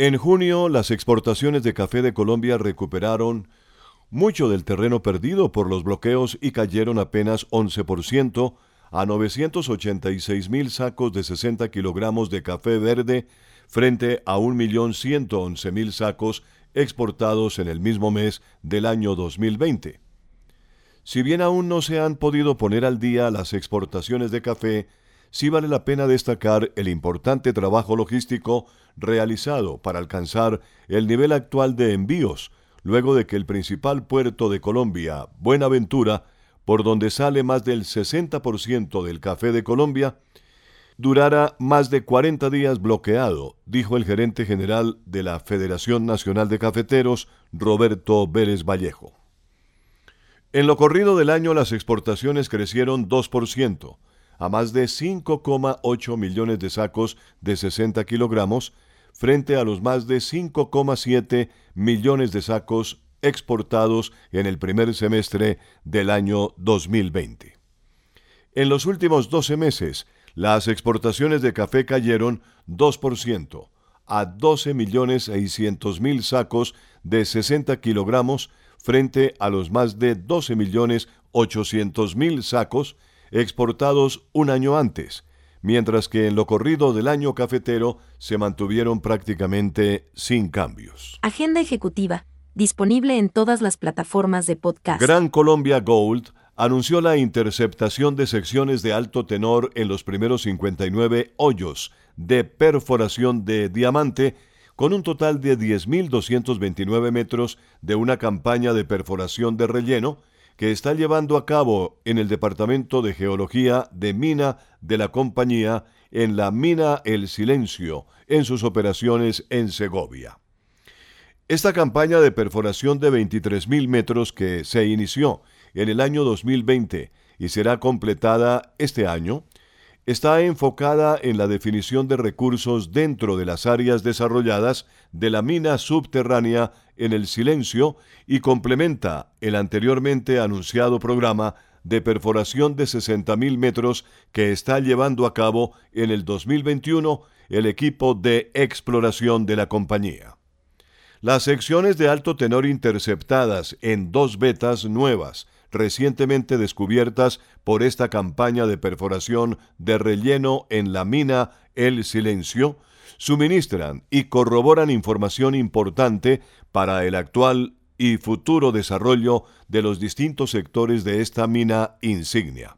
En junio, las exportaciones de café de Colombia recuperaron mucho del terreno perdido por los bloqueos y cayeron apenas 11% a 986 mil sacos de 60 kilogramos de café verde frente a 1.111.000 sacos exportados en el mismo mes del año 2020. Si bien aún no se han podido poner al día las exportaciones de café, sí vale la pena destacar el importante trabajo logístico realizado para alcanzar el nivel actual de envíos, luego de que el principal puerto de Colombia, Buenaventura, por donde sale más del 60% del café de Colombia, durara más de 40 días bloqueado, dijo el gerente general de la Federación Nacional de Cafeteros, Roberto Vélez Vallejo. En lo corrido del año las exportaciones crecieron 2%, a más de 5,8 millones de sacos de 60 kilogramos, frente a los más de 5,7 millones de sacos exportados en el primer semestre del año 2020. En los últimos 12 meses, las exportaciones de café cayeron 2% a 12 millones 600 mil sacos de 60 kilogramos frente a los más de 12 millones 800 mil sacos exportados un año antes, mientras que en lo corrido del año cafetero se mantuvieron prácticamente sin cambios. Agenda ejecutiva, disponible en todas las plataformas de podcast. Gran Colombia Gold anunció la interceptación de secciones de alto tenor en los primeros 59 hoyos de perforación de diamante con un total de 10.229 metros de una campaña de perforación de relleno que está llevando a cabo en el Departamento de Geología de Mina de la compañía en la mina El Silencio, en sus operaciones en Segovia. Esta campaña de perforación de 23.000 metros que se inició en el año 2020 y será completada este año, está enfocada en la definición de recursos dentro de las áreas desarrolladas de la mina subterránea en el silencio y complementa el anteriormente anunciado programa de perforación de 60.000 metros que está llevando a cabo en el 2021 el equipo de exploración de la compañía. Las secciones de alto tenor interceptadas en dos vetas nuevas recientemente descubiertas por esta campaña de perforación de relleno en la mina El Silencio, suministran y corroboran información importante para el actual y futuro desarrollo de los distintos sectores de esta mina insignia.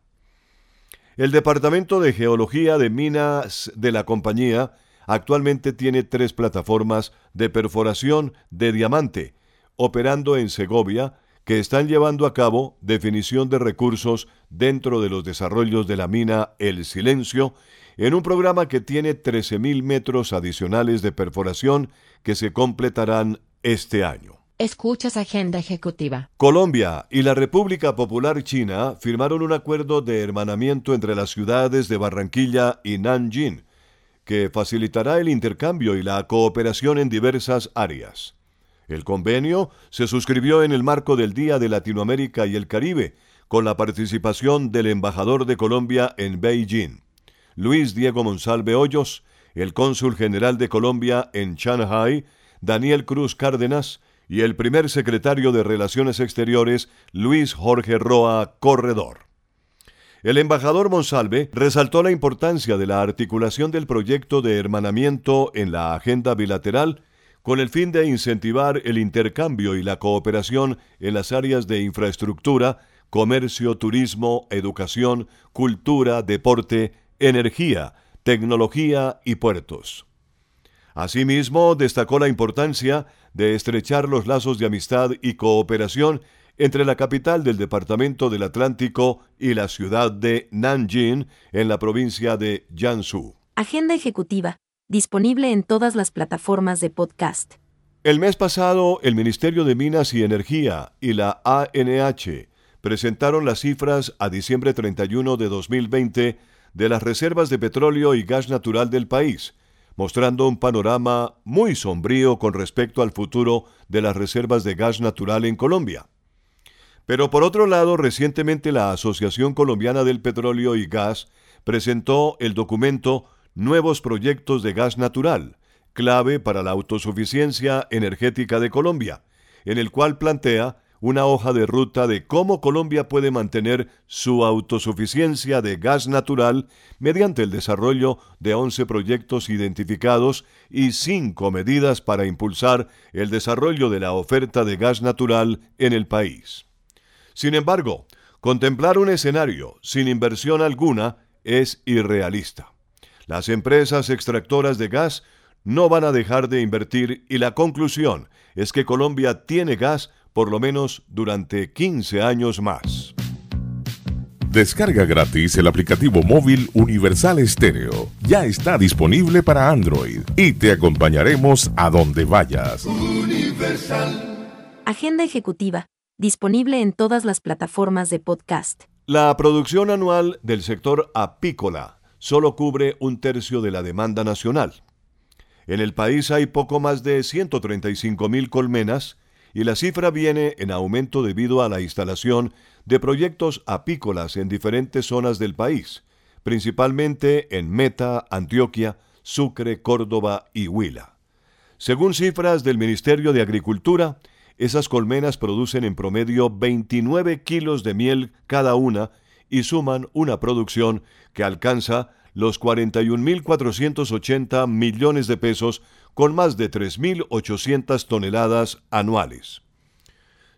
El Departamento de Geología de Minas de la compañía actualmente tiene tres plataformas de perforación de diamante, operando en Segovia, que están llevando a cabo definición de recursos dentro de los desarrollos de la mina El Silencio, en un programa que tiene 13.000 metros adicionales de perforación que se completarán este año. Escuchas Agenda Ejecutiva. Colombia y la República Popular China firmaron un acuerdo de hermanamiento entre las ciudades de Barranquilla y Nanjing, que facilitará el intercambio y la cooperación en diversas áreas. El convenio se suscribió en el marco del Día de Latinoamérica y el Caribe, con la participación del embajador de Colombia en Beijing, Luis Diego Monsalve Hoyos, el cónsul general de Colombia en Shanghai, Daniel Cruz Cárdenas, y el primer secretario de Relaciones Exteriores, Luis Jorge Roa Corredor. El embajador Monsalve resaltó la importancia de la articulación del proyecto de hermanamiento en la agenda bilateral con el fin de incentivar el intercambio y la cooperación en las áreas de infraestructura, comercio, turismo, educación, cultura, deporte, energía, tecnología y puertos. Asimismo, destacó la importancia de estrechar los lazos de amistad y cooperación entre la capital del Departamento del Atlántico y la ciudad de Nanjing, en la provincia de Jiangsu. Agenda Ejecutiva disponible en todas las plataformas de podcast. El mes pasado, el Ministerio de Minas y Energía y la ANH presentaron las cifras a diciembre 31 de 2020 de las reservas de petróleo y gas natural del país, mostrando un panorama muy sombrío con respecto al futuro de las reservas de gas natural en Colombia. Pero por otro lado, recientemente la Asociación Colombiana del Petróleo y Gas presentó el documento Nuevos Proyectos de Gas Natural, clave para la autosuficiencia energética de Colombia, en el cual plantea una hoja de ruta de cómo Colombia puede mantener su autosuficiencia de gas natural mediante el desarrollo de 11 proyectos identificados y 5 medidas para impulsar el desarrollo de la oferta de gas natural en el país. Sin embargo, contemplar un escenario sin inversión alguna es irrealista. Las empresas extractoras de gas no van a dejar de invertir y la conclusión es que Colombia tiene gas por lo menos durante 15 años más. Descarga gratis el aplicativo móvil Universal Estéreo. Ya está disponible para Android y te acompañaremos a donde vayas. Agenda ejecutiva, disponible en todas las plataformas de podcast. La producción anual del sector apícola solo cubre un tercio de la demanda nacional. En el país hay poco más de 135 mil colmenas y la cifra viene en aumento debido a la instalación de proyectos apícolas en diferentes zonas del país, principalmente en Meta, Antioquia, Sucre, Córdoba y Huila. Según cifras del Ministerio de Agricultura, esas colmenas producen en promedio 29 kilos de miel cada una y suman una producción que alcanza los 41.480 millones de pesos con más de 3.800 toneladas anuales.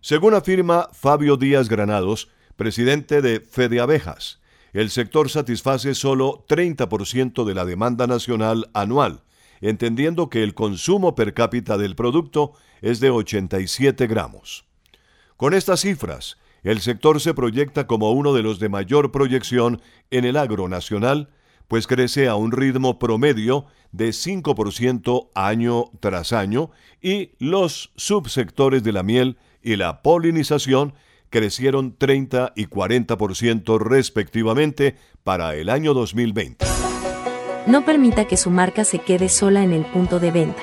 Según afirma Fabio Díaz Granados, presidente de Fede Abejas, el sector satisface solo 30% de la demanda nacional anual, entendiendo que el consumo per cápita del producto es de 87 gramos. Con estas cifras, el sector se proyecta como uno de los de mayor proyección en el agro nacional, pues crece a un ritmo promedio de 5% año tras año y los subsectores de la miel y la polinización crecieron 30 y 40% respectivamente para el año 2020. No permita que su marca se quede sola en el punto de venta.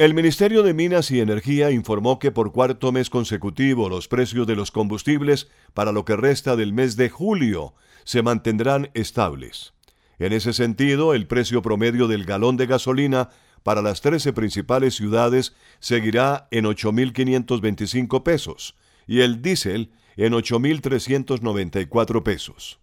El Ministerio de Minas y Energía informó que por cuarto mes consecutivo los precios de los combustibles para lo que resta del mes de julio se mantendrán estables. En ese sentido, el precio promedio del galón de gasolina para las 13 principales ciudades seguirá en 8.525 pesos y el diésel en 8.394 pesos.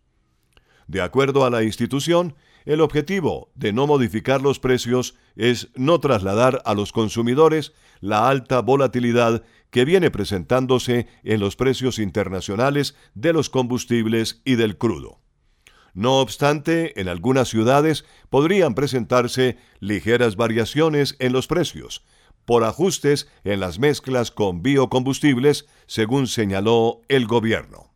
De acuerdo a la institución, el objetivo de no modificar los precios es no trasladar a los consumidores la alta volatilidad que viene presentándose en los precios internacionales de los combustibles y del crudo. No obstante, en algunas ciudades podrían presentarse ligeras variaciones en los precios, por ajustes en las mezclas con biocombustibles, según señaló el gobierno.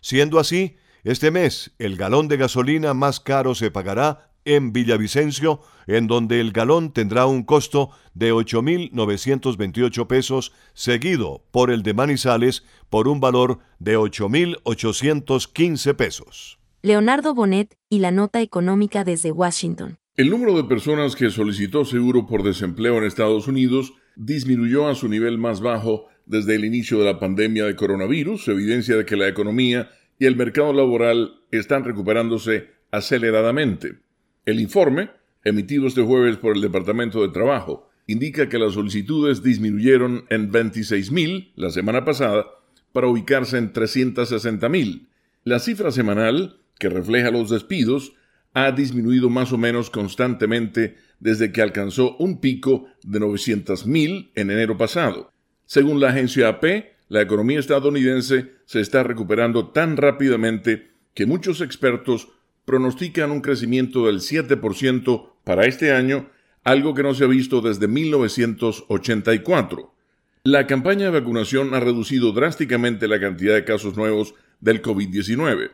Siendo así, este mes el galón de gasolina más caro se pagará en Villavicencio, en donde el galón tendrá un costo de 8.928 pesos, seguido por el de Manizales por un valor de 8.815 pesos. Leonardo Bonet y la nota económica desde Washington. El número de personas que solicitó seguro por desempleo en Estados Unidos disminuyó a su nivel más bajo desde el inicio de la pandemia de coronavirus, evidencia de que la economía y el mercado laboral están recuperándose aceleradamente. El informe, emitido este jueves por el Departamento de Trabajo, indica que las solicitudes disminuyeron en 26.000 la semana pasada para ubicarse en 360.000. La cifra semanal que refleja los despidos, ha disminuido más o menos constantemente desde que alcanzó un pico de 900.000 en enero pasado. Según la agencia AP, la economía estadounidense se está recuperando tan rápidamente que muchos expertos pronostican un crecimiento del 7% para este año, algo que no se ha visto desde 1984. La campaña de vacunación ha reducido drásticamente la cantidad de casos nuevos del COVID-19.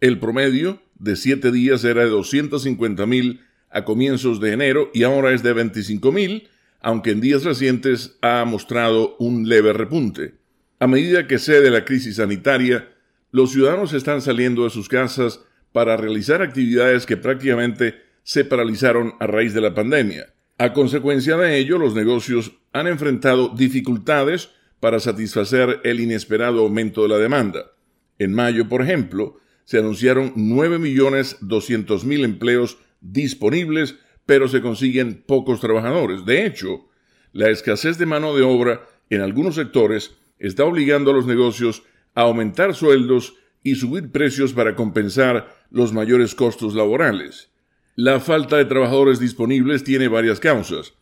El promedio de siete días era de 250.000 a comienzos de enero y ahora es de 25.000, aunque en días recientes ha mostrado un leve repunte. A medida que cede la crisis sanitaria, los ciudadanos están saliendo de sus casas para realizar actividades que prácticamente se paralizaron a raíz de la pandemia. A consecuencia de ello, los negocios han enfrentado dificultades para satisfacer el inesperado aumento de la demanda. En mayo, por ejemplo, se anunciaron 9.200.000 empleos disponibles, pero se consiguen pocos trabajadores. De hecho, la escasez de mano de obra en algunos sectores está obligando a los negocios a aumentar sueldos y subir precios para compensar los mayores costos laborales. La falta de trabajadores disponibles tiene varias causas.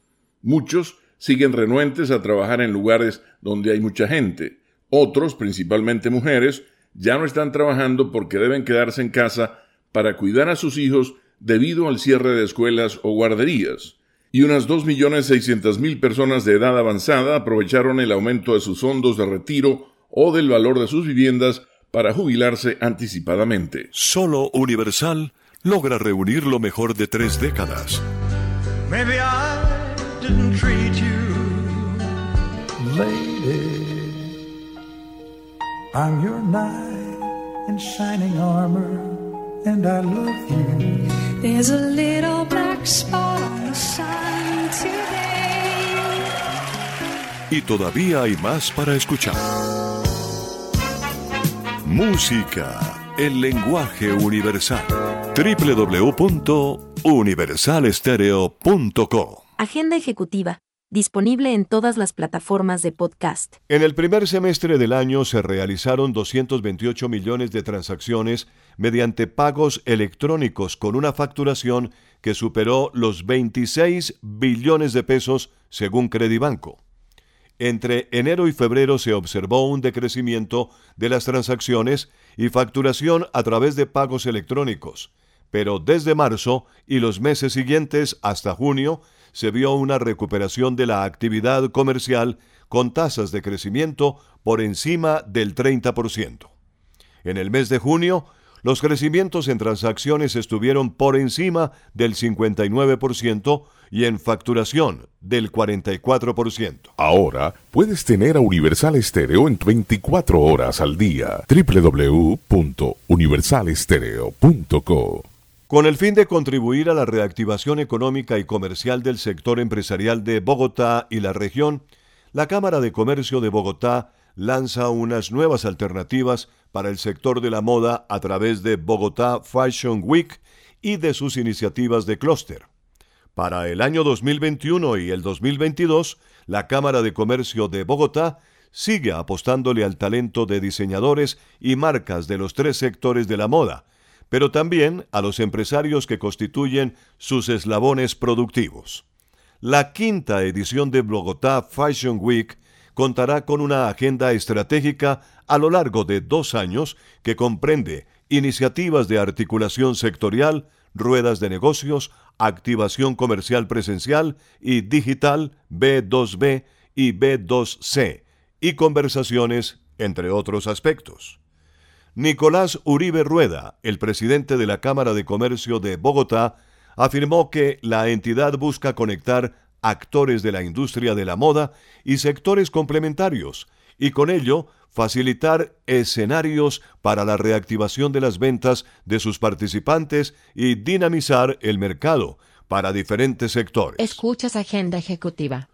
Muchos siguen renuentes a trabajar en lugares donde hay mucha gente. Otros, principalmente mujeres, ya no están trabajando porque deben quedarse en casa para cuidar a sus hijos debido al cierre de escuelas o guarderías. Y unas 2.600.000 personas de edad avanzada aprovecharon el aumento de sus fondos de retiro o del valor de sus viviendas para jubilarse anticipadamente. Solo Universal logra reunir lo mejor de tres décadas. I'm your knight in shining armor, and I love you. There's a little black spot on the sun Y todavía hay más para escuchar. Música, el lenguaje universal. www.universalestereo.co Agenda ejecutiva disponible en todas las plataformas de podcast. En el primer semestre del año se realizaron 228 millones de transacciones mediante pagos electrónicos con una facturación que superó los 26 billones de pesos según Credibanco. Entre enero y febrero se observó un decrecimiento de las transacciones y facturación a través de pagos electrónicos, pero desde marzo y los meses siguientes hasta junio se vio una recuperación de la actividad comercial con tasas de crecimiento por encima del 30%. En el mes de junio, los crecimientos en transacciones estuvieron por encima del 59% y en facturación del 44%. Ahora puedes tener a Universal Estéreo en 24 horas al día. www.universalestereo.co con el fin de contribuir a la reactivación económica y comercial del sector empresarial de Bogotá y la región, la Cámara de Comercio de Bogotá lanza unas nuevas alternativas para el sector de la moda a través de Bogotá Fashion Week y de sus iniciativas de clúster. Para el año 2021 y el 2022, la Cámara de Comercio de Bogotá sigue apostándole al talento de diseñadores y marcas de los tres sectores de la moda, pero también a los empresarios que constituyen sus eslabones productivos. La quinta edición de Bogotá Fashion Week contará con una agenda estratégica a lo largo de dos años que comprende iniciativas de articulación sectorial, ruedas de negocios, activación comercial presencial y digital B2B y B2C, y conversaciones, entre otros aspectos. Nicolás Uribe Rueda, el presidente de la Cámara de Comercio de Bogotá, afirmó que la entidad busca conectar actores de la industria de la moda y sectores complementarios, y con ello facilitar escenarios para la reactivación de las ventas de sus participantes y dinamizar el mercado para diferentes sectores. Escuchas Agenda Ejecutiva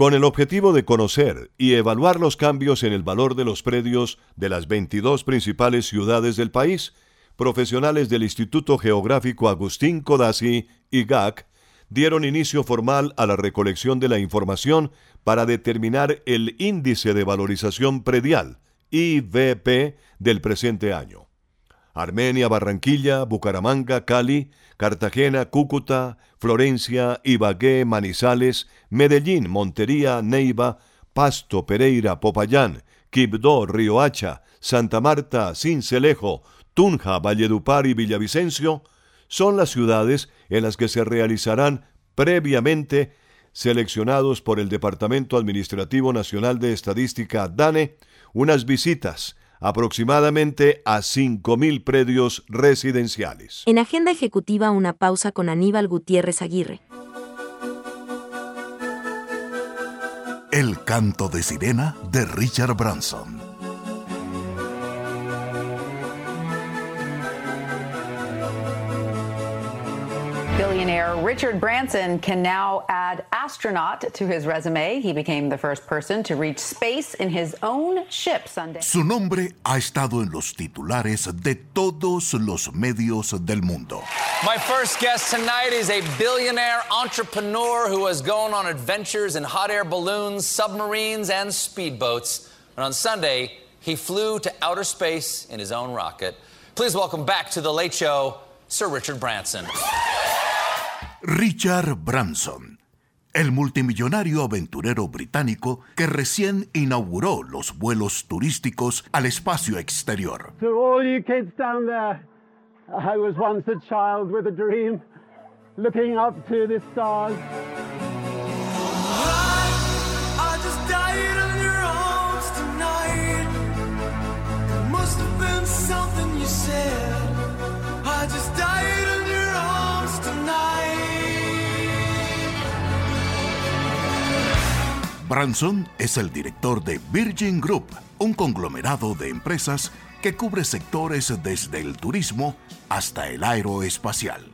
con el objetivo de conocer y evaluar los cambios en el valor de los predios de las 22 principales ciudades del país, profesionales del Instituto Geográfico Agustín Codazzi y GAC dieron inicio formal a la recolección de la información para determinar el índice de valorización predial, IVP, del presente año. Armenia, Barranquilla, Bucaramanga, Cali, Cartagena, Cúcuta, Florencia, Ibagué, Manizales, Medellín, Montería, Neiva, Pasto, Pereira, Popayán, Quibdó, Riohacha, Santa Marta, Cincelejo, Tunja, Valledupar y Villavicencio son las ciudades en las que se realizarán previamente seleccionados por el Departamento Administrativo Nacional de Estadística DANE unas visitas aproximadamente a 5.000 predios residenciales. En agenda ejecutiva una pausa con Aníbal Gutiérrez Aguirre. El canto de sirena de Richard Branson. Billionaire Richard Branson can now add astronaut to his resume. He became the first person to reach space in his own ship Sunday. Su nombre ha estado en los titulares de todos los medios del mundo. My first guest tonight is a billionaire entrepreneur who has gone on adventures in hot air balloons, submarines, and speedboats. And on Sunday, he flew to outer space in his own rocket. Please welcome back to The Late Show, Sir Richard Branson. Richard Branson, el multimillonario aventurero británico que recién inauguró los vuelos turísticos al espacio exterior. To all you kids down there, I was once a child with a dream, looking up to the stars. I just Branson es el director de Virgin Group, un conglomerado de empresas que cubre sectores desde el turismo hasta el aeroespacial.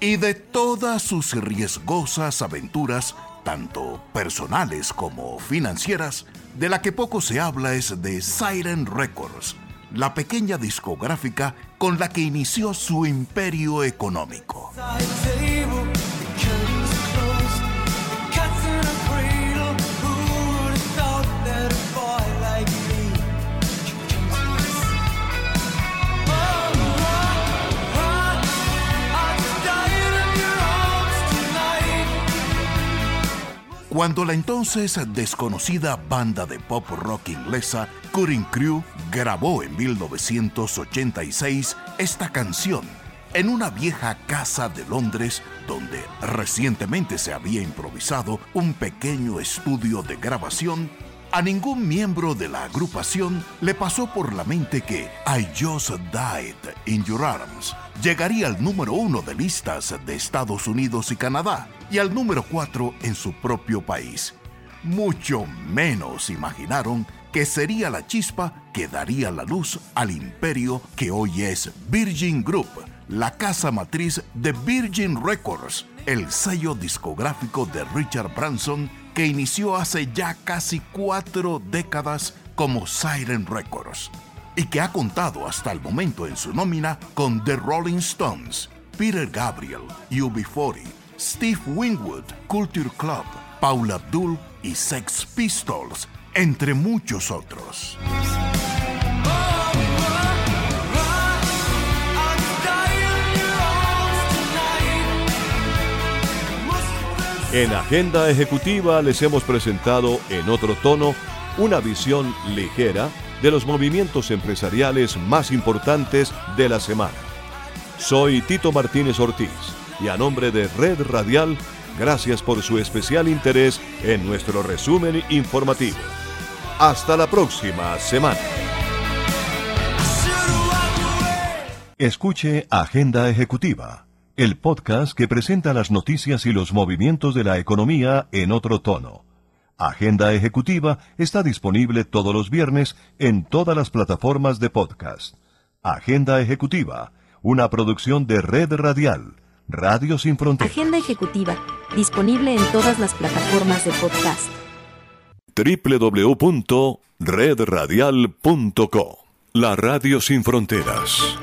Y de todas sus riesgosas aventuras, tanto personales como financieras, de la que poco se habla es de Siren Records, la pequeña discográfica con la que inició su imperio económico. Cuando la entonces desconocida banda de pop rock inglesa Cutting Crew grabó en 1986 esta canción en una vieja casa de Londres donde recientemente se había improvisado un pequeño estudio de grabación, a ningún miembro de la agrupación le pasó por la mente que I Just Died in Your Arms llegaría al número uno de listas de Estados Unidos y Canadá y al número cuatro en su propio país. Mucho menos imaginaron que sería la chispa que daría la luz al imperio que hoy es Virgin Group, la casa matriz de Virgin Records, el sello discográfico de Richard Branson que inició hace ya casi cuatro décadas como Siren Records y que ha contado hasta el momento en su nómina con The Rolling Stones, Peter Gabriel, UB40, Steve Winwood, Culture Club, Paula Abdul y Sex Pistols, entre muchos otros. En Agenda Ejecutiva les hemos presentado en otro tono una visión ligera de los movimientos empresariales más importantes de la semana. Soy Tito Martínez Ortiz y a nombre de Red Radial, gracias por su especial interés en nuestro resumen informativo. Hasta la próxima semana. Escuche Agenda Ejecutiva, el podcast que presenta las noticias y los movimientos de la economía en otro tono. Agenda Ejecutiva está disponible todos los viernes en todas las plataformas de podcast. Agenda Ejecutiva, una producción de Red Radial, Radio Sin Fronteras. Agenda ejecutiva, disponible en todas las plataformas de podcast. www.redradial.co La Radio Sin Fronteras.